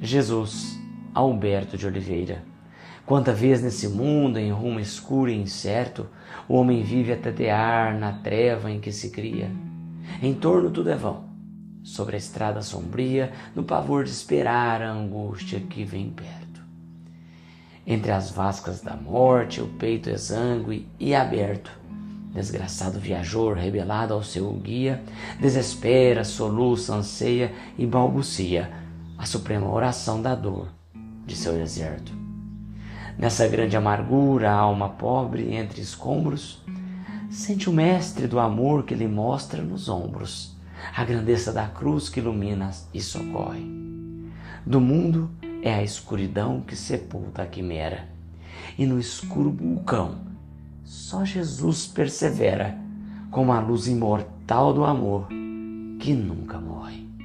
Jesus Alberto de Oliveira. Quanta vez nesse mundo, em rumo escuro e incerto, o homem vive a tatear na treva em que se cria. Em torno tudo é vão. Sobre a estrada sombria, no pavor de esperar a angústia que vem perto. Entre as vascas da morte, o peito exangue e aberto. Desgraçado viajor, rebelado ao seu guia, desespera, soluça, anseia e balbucia a suprema oração da dor de seu deserto. Nessa grande amargura, a alma pobre entre escombros, sente o mestre do amor que lhe mostra nos ombros a grandeza da cruz que ilumina e socorre. Do mundo é a escuridão que sepulta a quimera, e no escuro vulcão só Jesus persevera como a luz imortal do amor que nunca morre.